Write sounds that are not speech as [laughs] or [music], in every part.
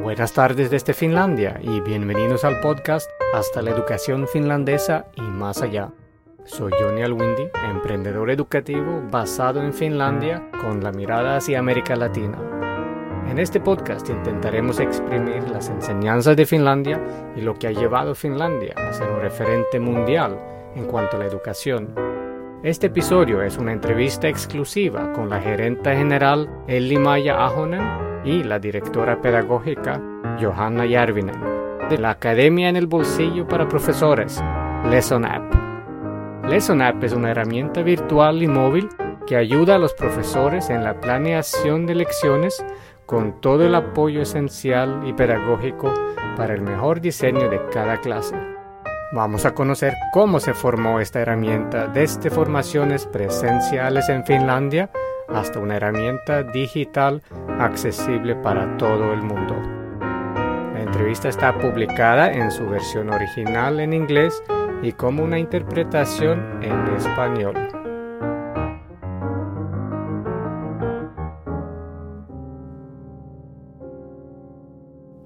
Buenas tardes desde Finlandia y bienvenidos al podcast Hasta la educación finlandesa y más allá. Soy Johnny Alwindi, emprendedor educativo basado en Finlandia con la mirada hacia América Latina. En este podcast intentaremos exprimir las enseñanzas de Finlandia y lo que ha llevado a Finlandia a ser un referente mundial en cuanto a la educación. Este episodio es una entrevista exclusiva con la gerente general Elli Maya Ahonen y la directora pedagógica Johanna Järvinen de la Academia en el Bolsillo para Profesores, Lesson App. Lesson App es una herramienta virtual y móvil que ayuda a los profesores en la planeación de lecciones con todo el apoyo esencial y pedagógico para el mejor diseño de cada clase. Vamos a conocer cómo se formó esta herramienta desde formaciones presenciales en Finlandia hasta una herramienta digital accesible para todo el mundo. La entrevista está publicada en su versión original en inglés y como una interpretación en español.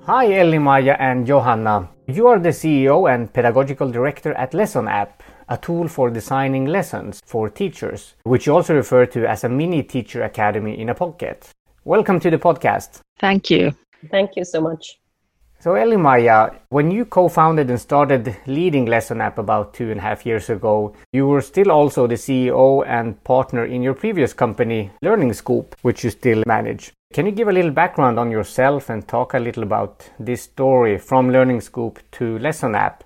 Hi Elli Maya and Johanna. You are the CEO and pedagogical director at Lesson App, a tool for designing lessons for teachers, which you also refer to as a mini teacher academy in a pocket. Welcome to the podcast. Thank you. Thank you so much. So, Elli-Maija, when you co founded and started leading Lesson App about two and a half years ago, you were still also the CEO and partner in your previous company, Learning Scoop, which you still manage. Can you give a little background on yourself and talk a little about this story from Learning Scoop to Lesson App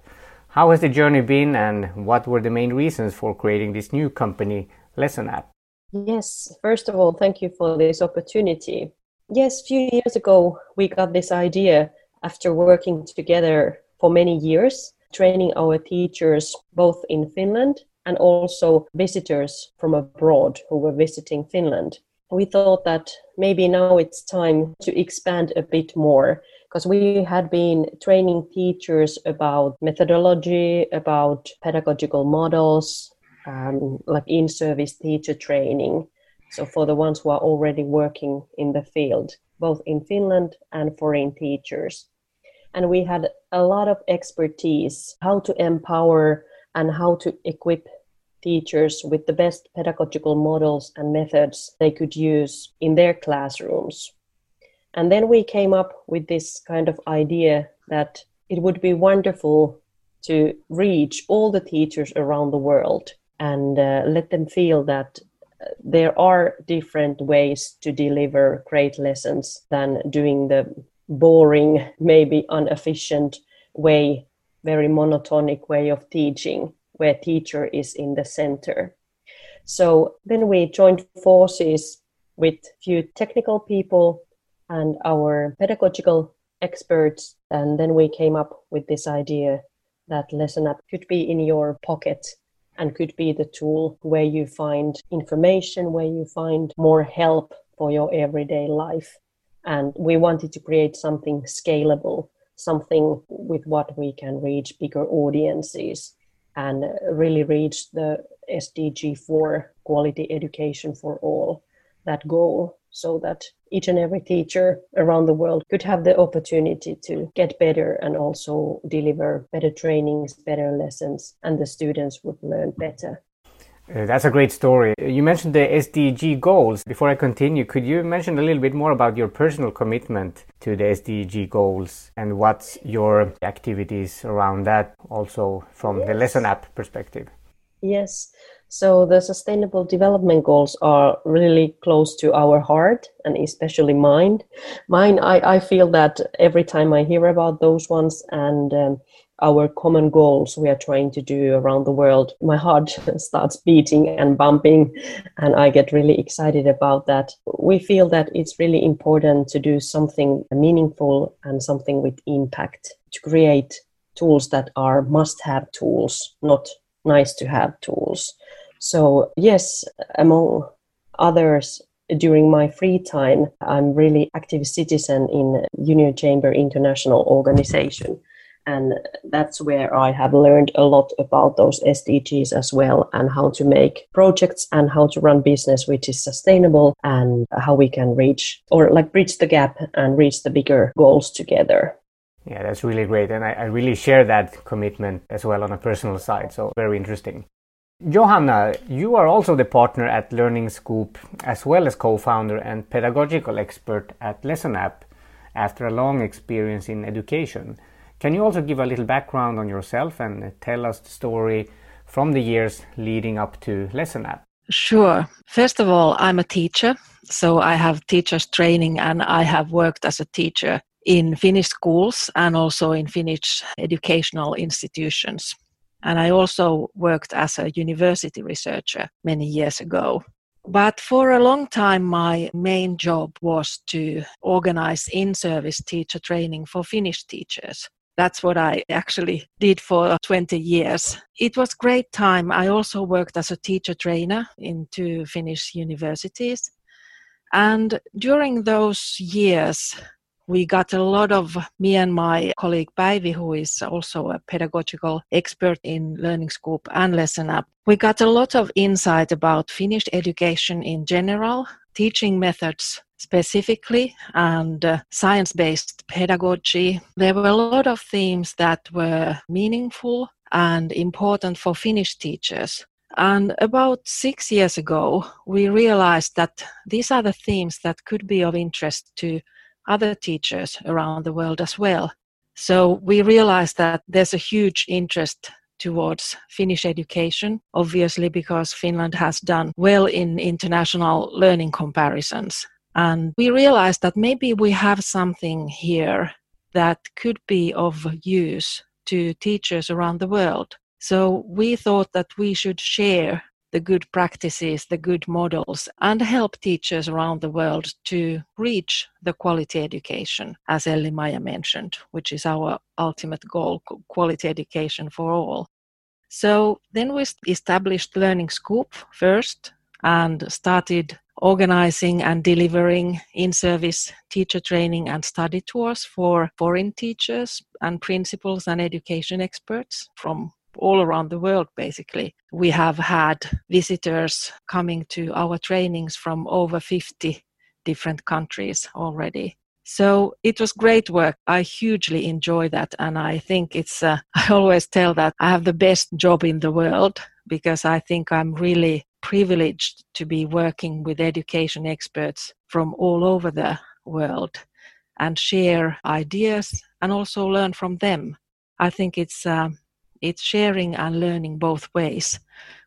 how has the journey been and what were the main reasons for creating this new company, Lesson App? Yes, first of all, thank you for this opportunity. Yes, a few years ago, we got this idea after working together for many years, training our teachers both in Finland and also visitors from abroad who were visiting Finland. We thought that maybe now it's time to expand a bit more because we had been training teachers about methodology, about pedagogical models, um, like in service teacher training. So, for the ones who are already working in the field, both in Finland and foreign teachers. And we had a lot of expertise how to empower and how to equip teachers with the best pedagogical models and methods they could use in their classrooms. And then we came up with this kind of idea that it would be wonderful to reach all the teachers around the world and uh, let them feel that uh, there are different ways to deliver great lessons than doing the boring, maybe inefficient way, very monotonic way of teaching, where teacher is in the center. So then we joined forces with few technical people and our pedagogical experts. And then we came up with this idea that Lesson App could be in your pocket and could be the tool where you find information, where you find more help for your everyday life. And we wanted to create something scalable, something with what we can reach bigger audiences and really reach the SDG 4 quality education for all, that goal so that each and every teacher around the world could have the opportunity to get better and also deliver better trainings, better lessons, and the students would learn better. Uh, that's a great story. You mentioned the SDG goals. Before I continue, could you mention a little bit more about your personal commitment to the SDG goals and what's your activities around that, also from yes. the lesson app perspective? Yes. So the sustainable development goals are really close to our heart and especially mine. Mine, I, I feel that every time I hear about those ones and um, our common goals we are trying to do around the world, my heart [laughs] starts beating and bumping, and I get really excited about that. We feel that it's really important to do something meaningful and something with impact to create tools that are must have tools, not nice to have tools. So, yes, among others, during my free time, I'm really active citizen in Junior Chamber International Organization. And that's where I have learned a lot about those SDGs as well and how to make projects and how to run business which is sustainable and how we can reach or like bridge the gap and reach the bigger goals together. Yeah, that's really great. And I, I really share that commitment as well on a personal side. So, very interesting. Johanna, you are also the partner at Learning Scoop, as well as co founder and pedagogical expert at Lesson App after a long experience in education. Can you also give a little background on yourself and tell us the story from the years leading up to Lesson App? Sure. First of all, I'm a teacher, so I have teachers training and I have worked as a teacher in Finnish schools and also in Finnish educational institutions. And I also worked as a university researcher many years ago. But for a long time, my main job was to organize in service teacher training for Finnish teachers. That's what I actually did for 20 years. It was great time. I also worked as a teacher trainer in two Finnish universities. And during those years, we got a lot of me and my colleague Päivi, who is also a pedagogical expert in Learning Scoop and Lesson App. We got a lot of insight about Finnish education in general, teaching methods specifically, and uh, science based pedagogy. There were a lot of themes that were meaningful and important for Finnish teachers. And about six years ago, we realized that these are the themes that could be of interest to other teachers around the world as well. So we realized that there's a huge interest towards Finnish education, obviously, because Finland has done well in international learning comparisons. And we realized that maybe we have something here that could be of use to teachers around the world. So we thought that we should share the good practices, the good models, and help teachers around the world to reach the quality education, as Elli Maija mentioned, which is our ultimate goal quality education for all. So then we established Learning Scoop first and started organizing and delivering in service teacher training and study tours for foreign teachers and principals and education experts from all around the world, basically. We have had visitors coming to our trainings from over 50 different countries already. So it was great work. I hugely enjoy that. And I think it's, uh, [laughs] I always tell that I have the best job in the world because I think I'm really privileged to be working with education experts from all over the world and share ideas and also learn from them. I think it's uh, it's sharing and learning both ways,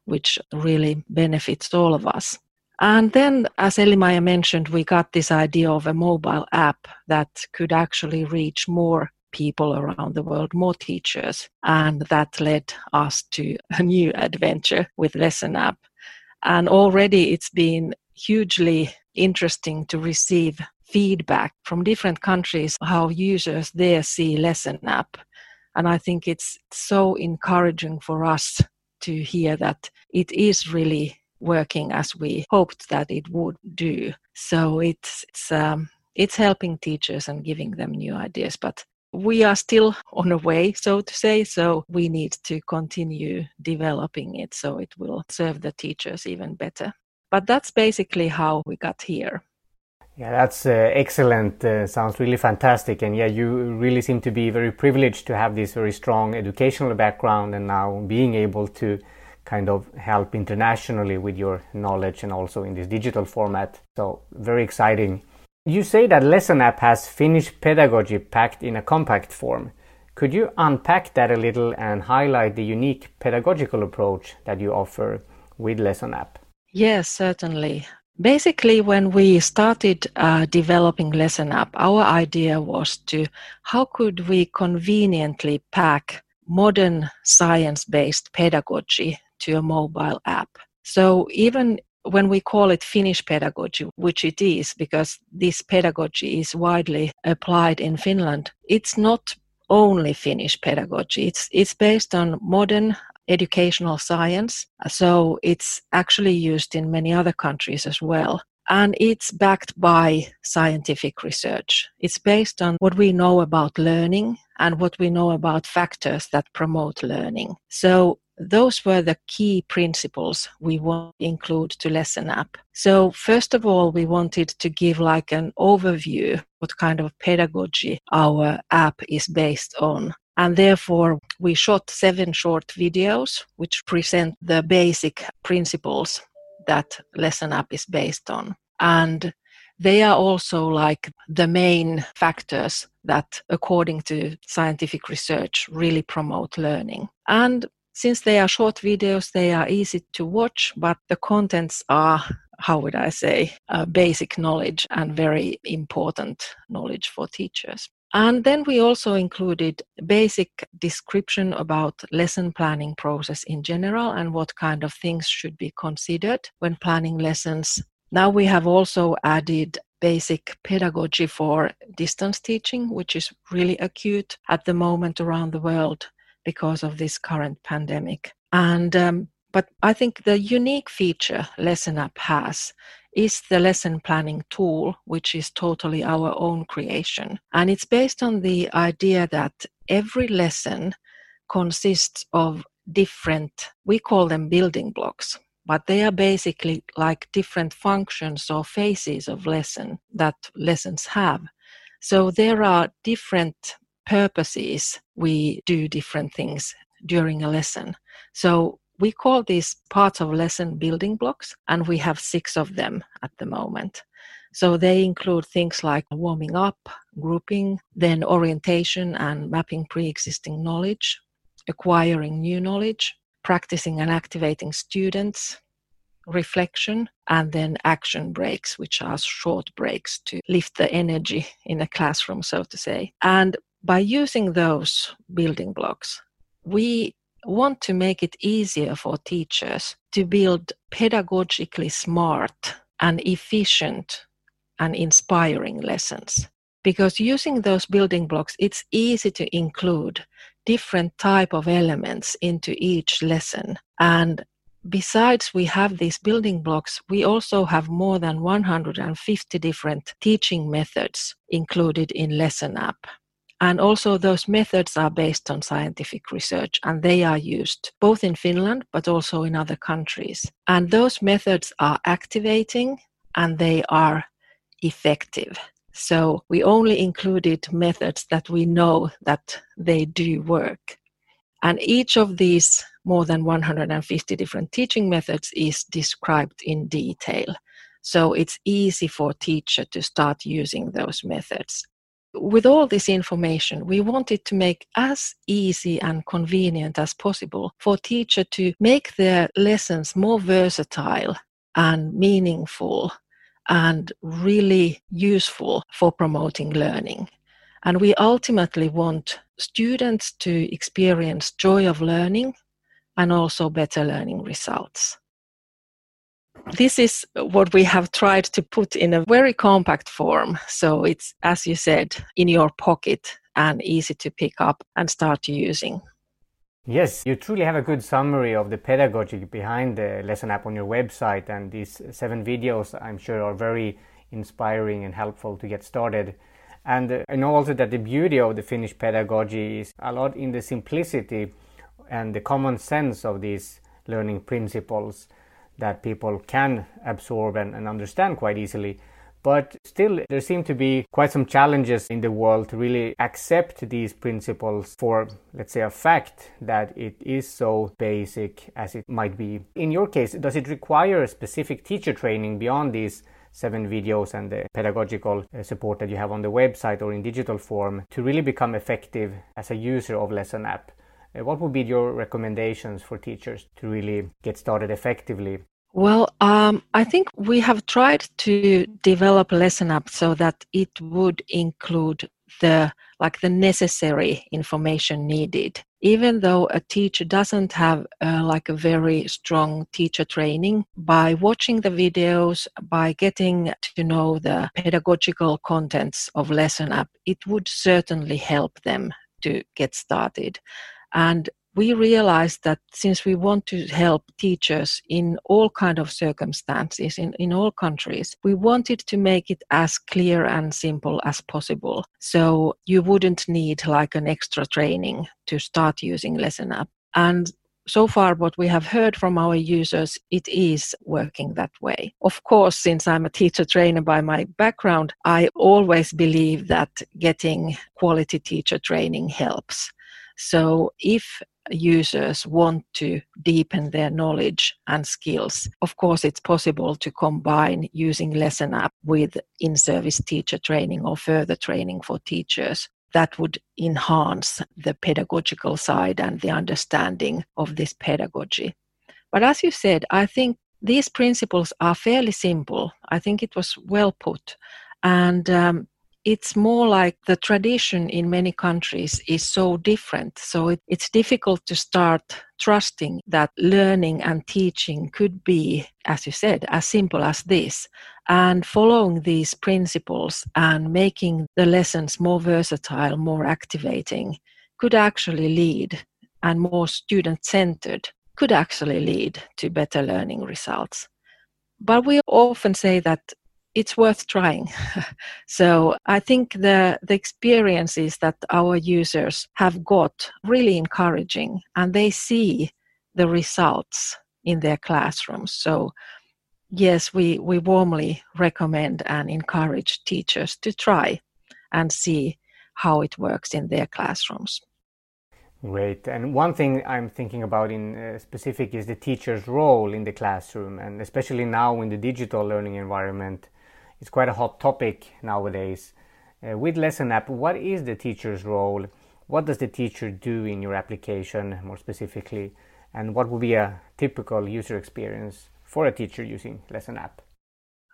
which really benefits all of us. And then, as Elli Maija mentioned, we got this idea of a mobile app that could actually reach more people around the world, more teachers. And that led us to a new adventure with Lesson App. And already it's been hugely interesting to receive feedback from different countries how users there see Lesson App and I think it's so encouraging for us to hear that it is really working as we hoped that it would do. So it's it's, um, it's helping teachers and giving them new ideas, but we are still [laughs] on a way, so to say. So we need to continue developing it so it will serve the teachers even better. But that's basically how we got here. Yeah, that's uh, excellent. Uh, sounds really fantastic. And yeah, you really seem to be very privileged to have this very strong educational background and now being able to kind of help internationally with your knowledge and also in this digital format. So, very exciting. You say that Lesson App has Finnish pedagogy packed in a compact form. Could you unpack that a little and highlight the unique pedagogical approach that you offer with Lesson App? Yes, certainly. Basically, when we started uh, developing Lesson App, our idea was to how could we conveniently pack modern science-based pedagogy to a mobile app. So even when we call it Finnish pedagogy, which it is because this pedagogy is widely applied in Finland, it's not only Finnish pedagogy. It's it's based on modern educational science. So it's actually used in many other countries as well. And it's backed by scientific research. It's based on what we know about learning and what we know about factors that promote learning. So those were the key principles we want to include to lesson app so first of all we wanted to give like an overview what kind of pedagogy our app is based on and therefore we shot seven short videos which present the basic principles that lesson app is based on and they are also like the main factors that according to scientific research really promote learning and since they are short videos, they are easy to watch, but the contents are, how would I say, uh, basic knowledge and very important knowledge for teachers. And then we also included basic description about lesson planning process in general and what kind of things should be considered when planning lessons. Now we have also added basic pedagogy for distance teaching, which is really acute at the moment around the world because of this current pandemic. And um, but I think the unique feature Lesson App has is the lesson planning tool, which is totally our own creation. And it's based on the idea that every lesson consists of different, we call them building blocks, but they are basically like different functions or phases of lesson that lessons have. So there are different purposes we do different things during a lesson. So we call these parts of lesson building blocks, and we have six of them at the moment. So they include things like warming up, grouping, then orientation and mapping pre existing knowledge, acquiring new knowledge, practicing and activating students, reflection, and then action breaks, which are short breaks to lift the energy in a classroom, so to say. And by using those building blocks, we want to make it easier for teachers to build pedagogically smart and efficient and inspiring lessons. Because using those building blocks it's easy to include different type of elements into each lesson. And besides we have these building blocks we also have more than 150 different teaching methods included in lesson app and also, those methods are based on scientific research and they are used both in Finland but also in other countries. And those methods are activating and they are effective. So we only included methods that we know that they do work. And each of these more than 150 different teaching methods is described in detail. So it's easy for teacher to start using those methods with all this information, we wanted to make as easy and convenient as possible for teacher to make their lessons more versatile and meaningful and really useful for promoting learning. And we ultimately want students to experience joy of learning and also better learning results this is what we have tried to put in a very compact form. So it's, as you said, in your pocket and easy to pick up and start using. Yes, you truly have a good summary of the pedagogy behind the lesson app on your website, and these seven videos I'm sure are very inspiring and helpful to get started. And uh, I know also that the beauty of the Finnish pedagogy is a lot in the simplicity and the common sense of these learning principles that people can absorb and, and understand quite easily. But still, there seem to be quite some challenges in the world to really accept these principles for, let's say, a fact that it is so basic as it might be. In your case, does it require a specific teacher training beyond these seven videos and the pedagogical uh, support that you have on the website or in digital form to really become effective as a user of Lesson App? Uh, what would be your recommendations for teachers to really get started effectively? Well, um, I think we have tried to develop lesson app so that it would include the like the necessary information needed even though a teacher doesn't have uh, like a very strong teacher training by watching the videos by getting to know the pedagogical contents of lesson app it would certainly help them to get started and we realized that since we want to help teachers in all kind of circumstances in, in all countries we wanted to make it as clear and simple as possible. So you wouldn't need like an extra training to start using lesson app. And so far what we have heard from our users it is working that way. Of course since i'm a teacher trainer by my background i always believe that getting quality teacher training helps so if users want to deepen their knowledge and skills. Of course, it's possible to combine using Lesson App with in service teacher training or further training for teachers that would enhance the pedagogical side and the understanding of this pedagogy. But as you said, I think these principles are fairly simple. I think it was well put. And um, it's more like the tradition in many countries is so different. So it, it's difficult to start trusting that learning and teaching could be, as you said, as simple as this. And following these principles and making the lessons more versatile, more activating, could actually lead and more student centered could actually lead to better learning results. But we often say that it's worth trying. [laughs] so I think the the experiences that our users have got really encouraging and they see the results in their classrooms. So yes, we, we warmly recommend and encourage teachers to try and see how it works in their classrooms. Great. And one thing I'm thinking about in uh, specific is the teacher's role in the classroom, and especially now in the digital learning environment, it's quite a hot topic nowadays. Uh, with Lesson App, what is the teacher's role? What does the teacher do in your application more specifically? And what would be a typical user experience for a teacher using Lesson App?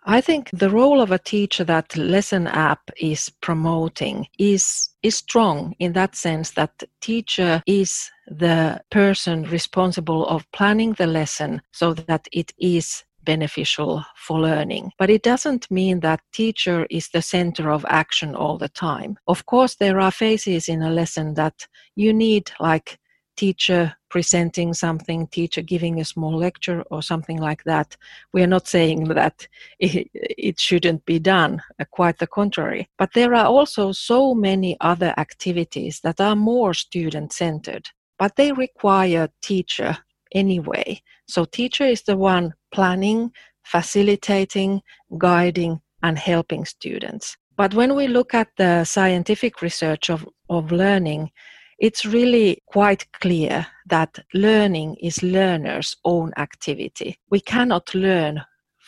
I think the role of a teacher that Lesson App is promoting is is strong in that sense that teacher is the person responsible of planning the lesson so that it is beneficial for learning. But it doesn't mean that teacher is the center of action all the time. Of course, there are phases in a lesson that you need like teacher presenting something, teacher giving a small lecture or something like that. We are not saying [laughs] that it, it, shouldn't be done, uh, quite the contrary. But there are also so many other activities that are more student centered, but they require teacher anyway. So teacher is the one planning, facilitating, guiding, and helping students. But when we look at the scientific research of, of learning, it's really quite clear that learning is learner's own activity. We cannot learn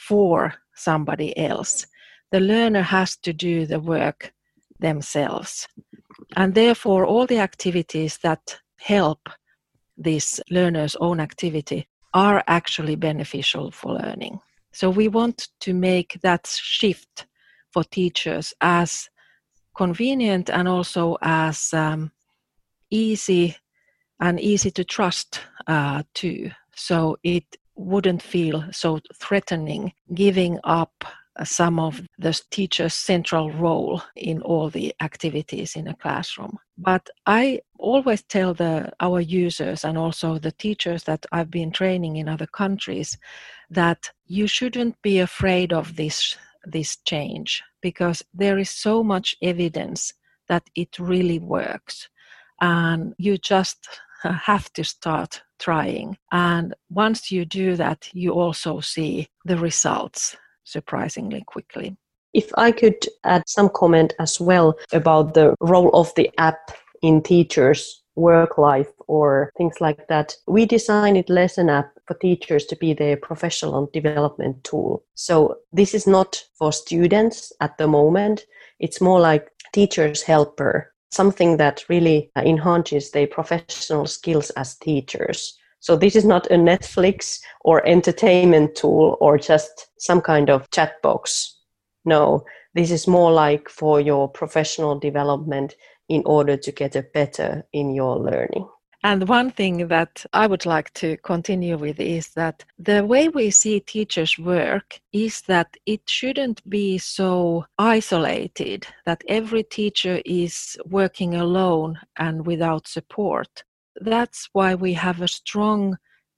for somebody else. The learner has to do the work themselves. And therefore, all the activities that help this learner's own activity are actually beneficial for learning. So we want to make that shift for teachers as convenient and also as um, easy and easy to trust uh, too. So it wouldn't feel so threatening giving up Uh, some of the teacher's central role in all the activities in a classroom. But I always tell the, our users and also the teachers that I've been training in other countries that you shouldn't be afraid of this, this change because there is so much evidence that it really works. And you just uh, have to start trying. And once you do that, you also see the results surprisingly quickly. If I could add some comment as well about the role of the app in teachers' work life or things like that, we designed Lesson App for teachers to be their professional development tool. So this is not for students at the moment. It's more like teacher's helper, something that really enhances their professional skills as teachers. So this is not a Netflix or entertainment tool or just some kind of chat box. No, this is more like for your professional development in order to get a better in your learning. And one thing that I would like to continue with is that the way we see teachers work is that it shouldn't be so isolated that every teacher is working alone and without support that's why we have a strong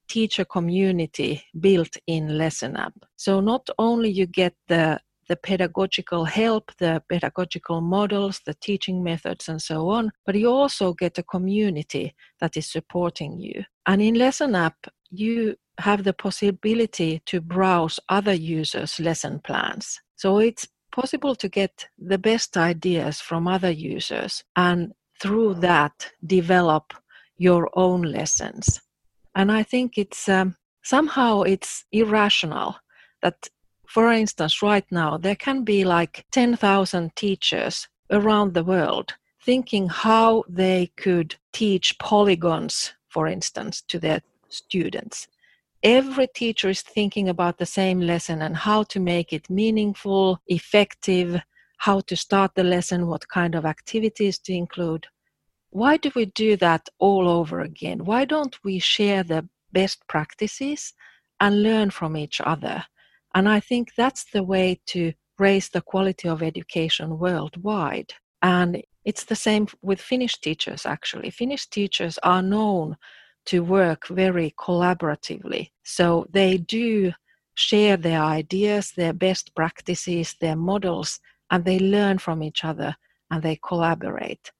teacher community built in lesson app so not only you get the the pedagogical help, the pedagogical models, the teaching methods, and so on, but you also get a community that is supporting you. And in Lesson App, you have the possibility to browse other users' lesson plans. So it's possible to get the best ideas from other users and through that develop your own lessons. And I think it's um, somehow it's irrational that for instance, right now, there can be like 10,000 teachers around the world thinking how they could teach polygons, for instance, to their students. Every teacher is thinking about the same lesson and how to make it meaningful, effective, how to start the lesson, what kind of activities to include. Why do we do that all over again? Why don't we share the best practices and learn from each other? And I think that's the way to raise the quality of education worldwide. And it's the same with Finnish teachers, actually. Finnish teachers are known to work very collaboratively. So they do share their ideas, their best practices, their models, and they learn from each other and they collaborate.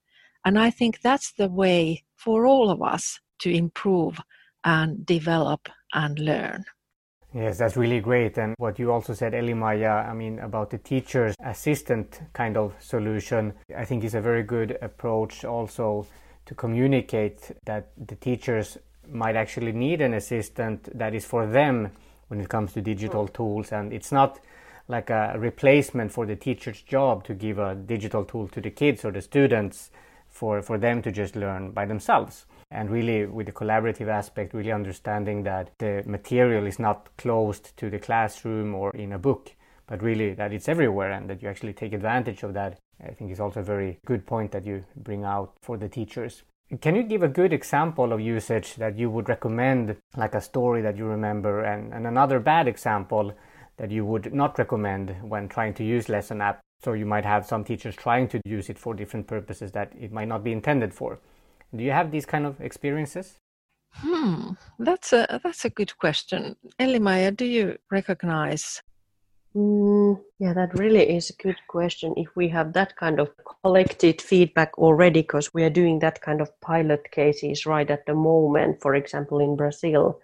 And I think that's the way for all of us to improve and develop and learn. Yes, that's really great. And what you also said, Elli-Maija, I mean, about the teacher's assistant kind of solution, I think is a very good approach also to communicate that the teachers might actually need an assistant that is for them when it comes to digital mm. tools. And it's not like a replacement for the teacher's job to give a digital tool to the kids or the students for, for them to just learn by themselves. And really with the collaborative aspect really understanding that the material is not closed to the classroom or in a book but really that it's everywhere and that you actually take advantage of that i think is also a very good point that you bring out for the teachers. Can you give a good example of usage that you would recommend like a story that you remember and, and another bad example that you would not recommend when trying to use lesson app so you might have some teachers trying to use it for different purposes that it might not be intended for do you have these kind of experiences? Hmm, that's a that's a good question. Elli-Maija, do you recognize? Mm, yeah, that really is a good question. If we have that kind of collected feedback already, because we are doing that kind of pilot cases right at the moment, for example, in Brazil.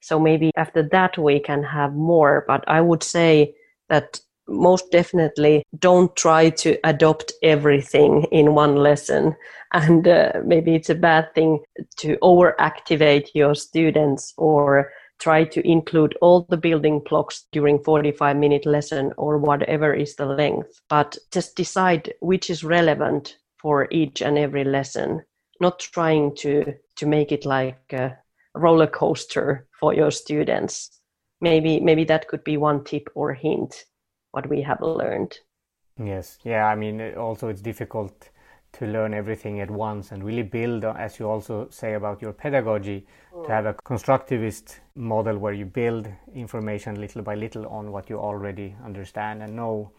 So maybe after that we can have more. But I would say that most definitely don't try to adopt everything in one lesson. And uh, maybe it's a bad thing to overactivate your students or try to include all the building blocks during 45 minute lesson or whatever is the length. But just decide which is relevant for each and every lesson. Not trying to to make it like a roller coaster for your students. Maybe maybe that could be one tip or hint what we have learned. Yes, yeah, I mean, also it's difficult to learn everything at once and really build, as you also say about your pedagogy, mm. to have a constructivist model where you build information little by little on what you already understand and know.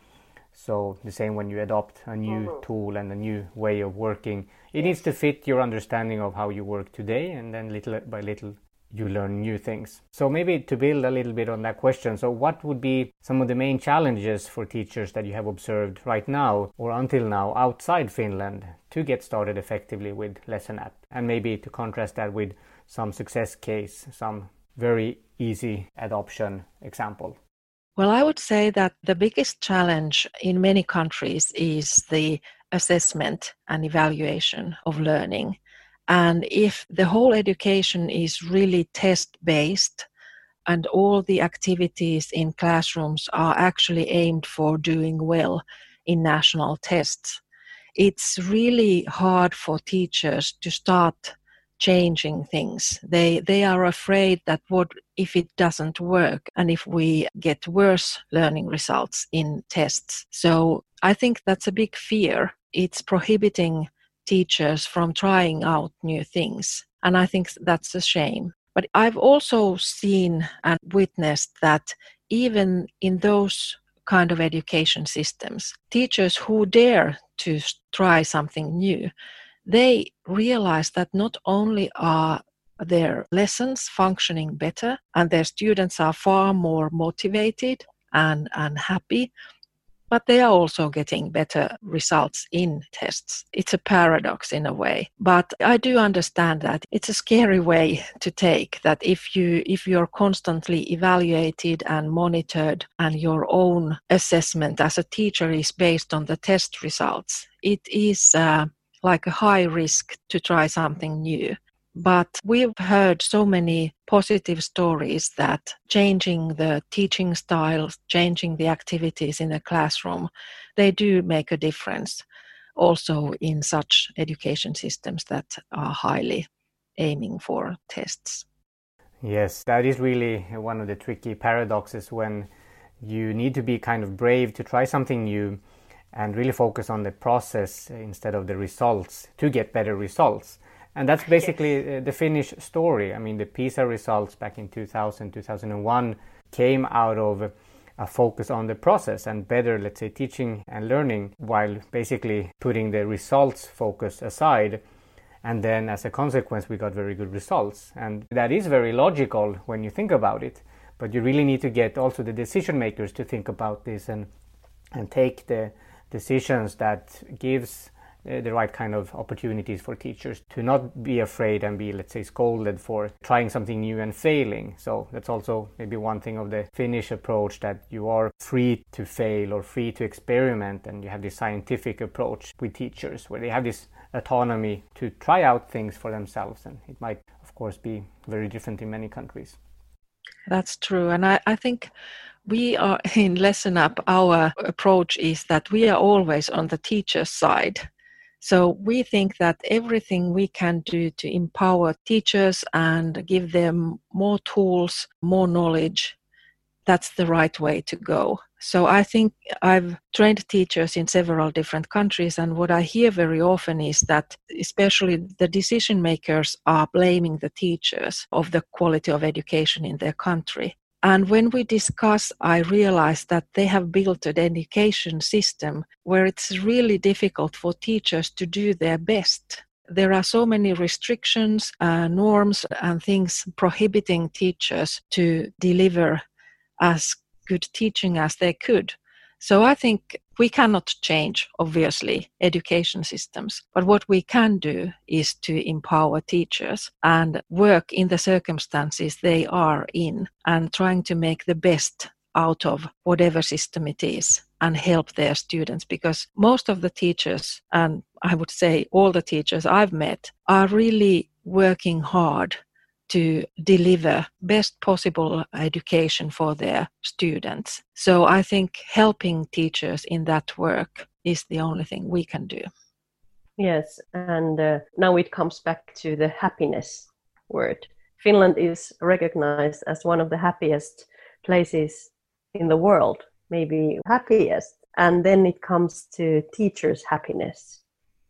So, the same when you adopt a new mm-hmm. tool and a new way of working, it needs to fit your understanding of how you work today, and then little by little you learn new things. So, maybe to build a little bit on that question, so what would be some of the main challenges for teachers that you have observed right now or until now outside Finland to get started effectively with Lesson App? And maybe to contrast that with some success case, some very easy adoption example. Well, I would say that the biggest challenge in many countries is the assessment and evaluation of learning. And if the whole education is really test based and all the activities in classrooms are actually aimed for doing well in national tests, it's really hard for teachers to start changing things. They they are afraid that what if it doesn't work and if we get worse learning results in tests. So I think that's a big fear. It's prohibiting teachers from trying out new things. And I think that's a shame. But I've also seen and witnessed that even in those kind of education systems, teachers who dare to try something new, they realize that not only are their lessons functioning better and their students are far more motivated and, and happy, but they are also getting better results in tests. It's a paradox in a way, but I do understand that it's a scary way to take that if you if you're constantly evaluated and monitored and your own assessment as a teacher is based on the test results, it is uh, like a high risk to try something new. But we've heard so many positive stories that changing the teaching styles, changing the activities in a classroom, they do make a difference also in such education systems that are highly aiming for tests. Yes, that is really one of the tricky paradoxes when you need to be kind of brave to try something new and really focus on the process instead of the results to get better results. And that's [laughs] basically yes. Uh, the Finnish story. I mean, the PISA results back in 2000, 2001 came out of a focus on the process and better, let's say, teaching and learning while basically putting the results focus aside. And then as a consequence, we got very good results. And that is very logical when you think about it. But you really need to get also the decision makers to think about this and, and take the decisions that gives Uh, the right kind of opportunities for teachers to not be afraid and be, let's say, scolded for trying something new and failing. So that's also maybe one thing of the Finnish approach that you are free to fail or free to experiment, and you have this scientific approach with teachers where they have this autonomy to try out things for themselves. And it might, of course, be very different in many countries. That's true. And I, I think we are [laughs] in Lesson App, our approach is that we are always on the teacher's side. So we think that everything we can do to empower teachers and give them more tools, more knowledge, that's the right way to go. So I think I've trained teachers in several different countries, and what I hear very often is that especially the decision makers are blaming the teachers of the quality of education in their country. And when we discuss, I realize that they have built an education system where it's really difficult for teachers to do their best. There are so many restrictions, uh, norms, and things prohibiting teachers to deliver as good teaching as they could. So I think we cannot change, obviously, education systems, but what we can do is to empower teachers and work in the circumstances they are in and trying to make the best out of whatever system it is and help their students because most of the teachers and I would say all the teachers I've met are really working hard to deliver best possible education for their students. So I think helping teachers in that work is the only thing we can do. Yes, and uh, now it comes back to the happiness word. Finland is recognized as one of the happiest places in the world, maybe happiest. And then it comes to teachers' happiness.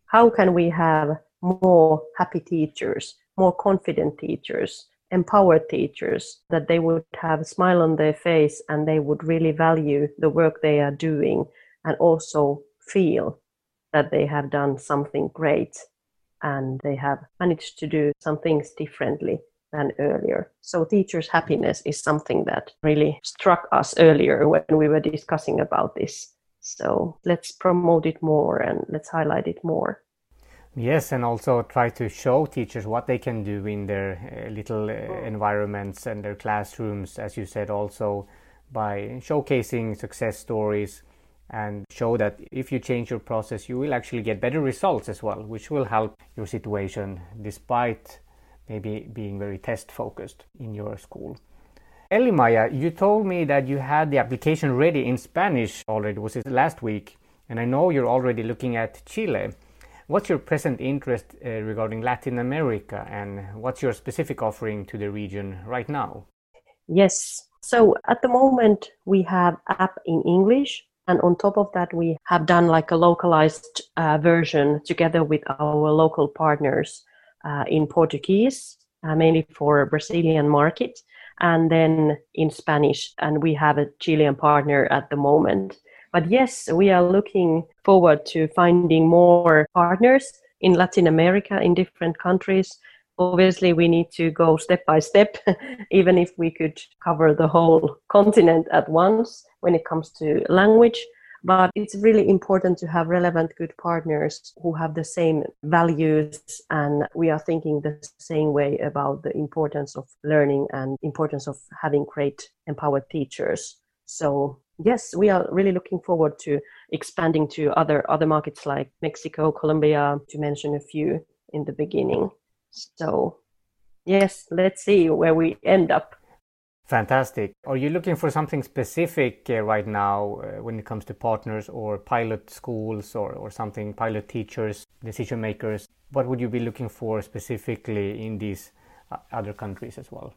How can we have more happy teachers more confident teachers, empowered teachers, that they would have a smile on their face and they would really value the work they are doing and also feel that they have done something great and they have managed to do some things differently than earlier. So teachers' happiness is something that really struck us earlier when we were discussing about this. So let's promote it more and let's highlight it more. Yes, and also try to show teachers what they can do in their uh, little uh, environments and their classrooms, as you said, also by showcasing success stories and show that if you change your process, you will actually get better results as well, which will help your situation despite maybe being very test focused in your school. Elli-Maija, you told me that you had the application ready in Spanish already, was it last week? And I know you're already looking at Chile. What's your present interest uh, regarding Latin America and what's your specific offering to the region right now? Yes. So at the moment, we have app in English. And on top of that, we have done like a localized uh, version together with our local partners uh, in Portuguese, uh, mainly for Brazilian market, and then in Spanish. And we have a Chilean partner at the moment. But yes, we are looking forward to finding more partners in Latin America in different countries. Obviously, we need to go step by step, [laughs] even if we could cover the whole continent at once when it comes to language. But it's really important to have relevant, good partners who have the same values and we are thinking the same way about the importance of learning and importance of having great empowered teachers. So yes, we are really looking forward to expanding to other other markets like Mexico, Colombia, to mention a few in the beginning. So yes, let's see where we end up. Fantastic. Are you looking for something specific uh, right now uh, when it comes to partners or pilot schools or, or something, pilot teachers, decision makers? What would you be looking for specifically in these uh, other countries as well?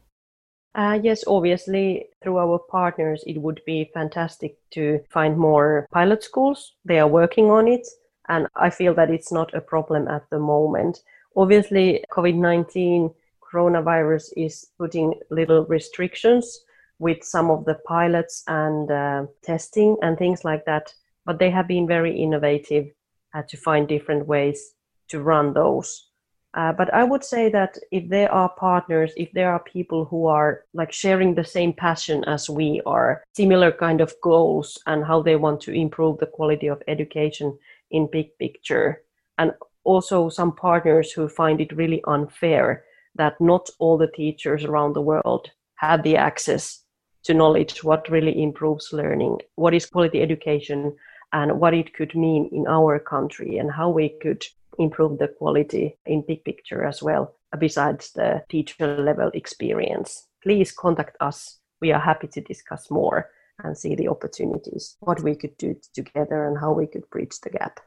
Uh, yes, obviously, through our partners, it would be fantastic to find more pilot schools. They are working on it, and I feel that it's not a problem at the moment. Obviously, COVID 19 coronavirus is putting little restrictions with some of the pilots and uh, testing and things like that. But they have been very innovative uh, to find different ways to run those. Uh, but I would say that if there are partners, if there are people who are like sharing the same passion as we are, similar kind of goals and how they want to improve the quality of education in big picture, and also some partners who find it really unfair that not all the teachers around the world have the access to knowledge what really improves learning, what is quality education, and what it could mean in our country, and how we could improve the quality in big picture as well, besides the teacher level experience. Please contact us. We are happy to discuss more and see the opportunities, what we could do together, and how we could bridge the gap.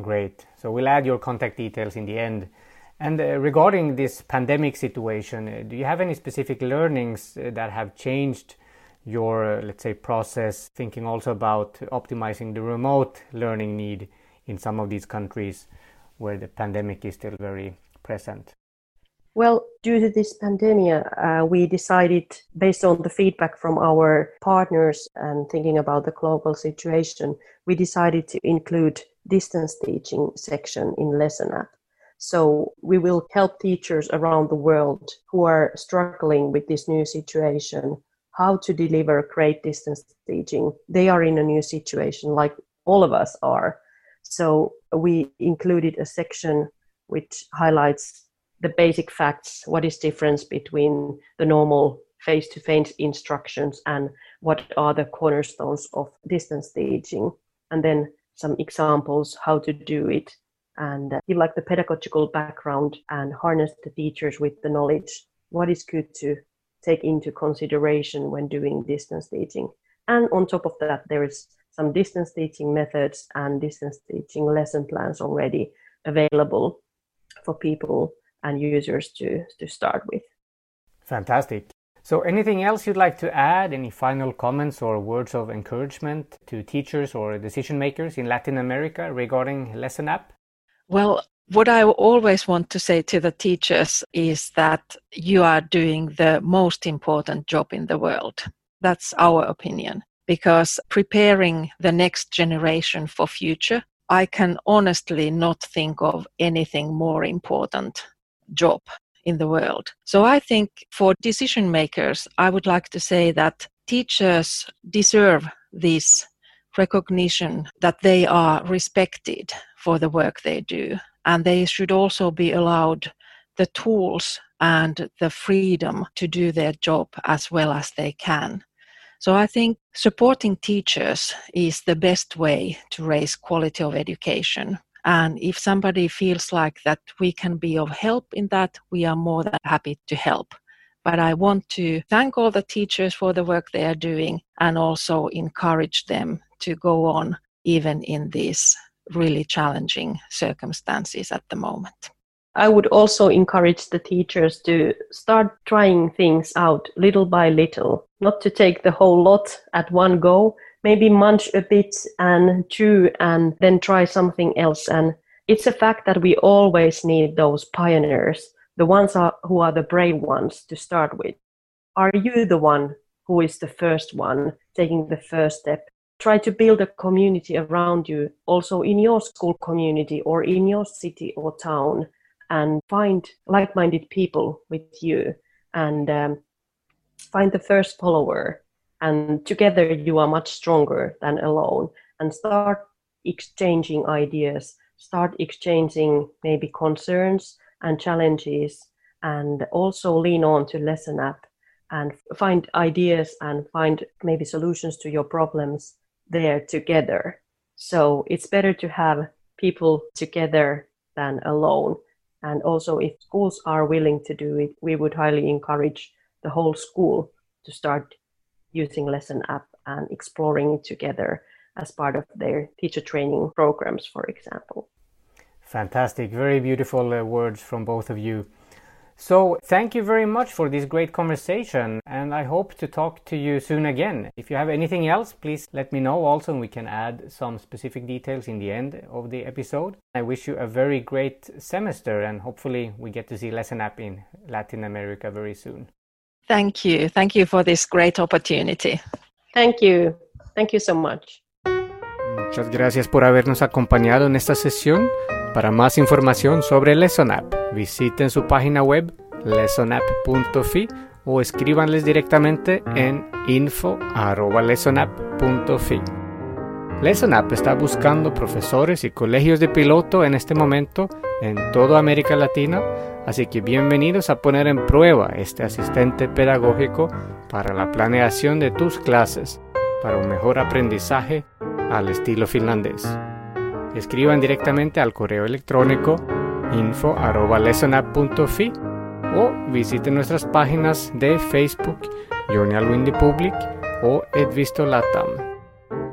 Great. So we'll add your contact details in the end. And uh, regarding this pandemic situation, uh, do you have any specific learnings uh, that have changed your, uh, let's say, process, thinking also about optimizing the remote learning need in some of these countries where the pandemic is still very present? Well, due to this pandemic, uh, we decided, based on the feedback from our partners and thinking about the global situation, we decided to include distance teaching section in Lesson App so we will help teachers around the world who are struggling with this new situation how to deliver great distance teaching. They are in a new situation like all of us are. So we included a section which highlights the basic facts, what is difference between the normal face-to-face instructions and what are the cornerstones of distance teaching and then some examples how to do it. And uh, give like the pedagogical background and harness the teachers with the knowledge. What is good to take into consideration when doing distance teaching and on top of that there is some distance teaching methods and distance teaching lesson plans already available for people and users to, to start with. Fantastic. So, anything else you'd like to add? Any final comments or words of encouragement to teachers or decision makers in Latin America regarding Lesson App? Well, what I always want to say to the teachers is that you are doing the most important job in the world. That's our opinion. Because preparing the next generation for future, I can honestly not think of anything more important job in the world. So I think for decision makers, I would like to say that teachers deserve this recognition that they are respected for the work they do. And they should also be allowed the tools and the freedom to do their job as well as they can. So I think supporting teachers is the best way to raise quality of education. And if somebody feels like that we can be of help in that, we are more than happy to help. But I want to thank all the teachers for the work they are doing and also encourage them to go on even in these really challenging circumstances at the moment. I would also encourage the teachers to start trying things out little by little, not to take the whole lot at one go, maybe munch a bit and chew and then try something else. And it's a fact that we always need those pioneers, the ones are, who are the brave ones to start with. Are you the one who is the first one taking the first step try to build a community around you, also in your school community or in your city or town, and find like minded people with you and um, find the first follower. And together you are much stronger than alone. And start exchanging ideas, start exchanging maybe concerns and challenges, and also lean on to Lesson App and find ideas and find maybe solutions to your problems there together. So it's better to have people together than alone. And also, if schools are willing to do it, we would highly encourage the whole school to start using Lesson App and exploring it together as part of their teacher training programs, for example. Fantastic. Very beautiful uh, words from both of you. So, thank you very much for this great conversation, and I hope to talk to you soon again. If you have anything else, please let me know also, and we can add some specific details in the end of the episode. I wish you a very great semester, and hopefully, we get to see Lesson App in Latin America very soon. Thank you. Thank you for this great opportunity. Thank you. Thank you so much. Muchas gracias por habernos acompañado en esta sesión. Para más información sobre LessonApp, visiten su página web lessonapp.fi o escríbanles directamente en info.lessonapp.fi. LessonApp está buscando profesores y colegios de piloto en este momento en toda América Latina, así que bienvenidos a poner en prueba este asistente pedagógico para la planeación de tus clases para un mejor aprendizaje al estilo finlandés escriban directamente al correo electrónico info.lessonapp.fi o visiten nuestras páginas de Facebook, Johnny Alwindy Public o Edvisto Latam.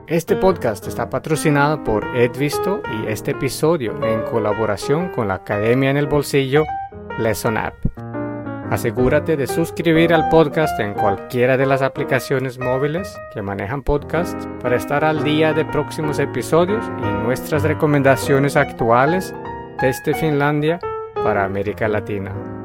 Este podcast está patrocinado por Edvisto y este episodio en colaboración con la Academia en el Bolsillo Lesson App. Asegúrate de suscribir al podcast en cualquiera de las aplicaciones móviles que manejan podcast para estar al día de próximos episodios y nuestras recomendaciones actuales desde Finlandia para América Latina.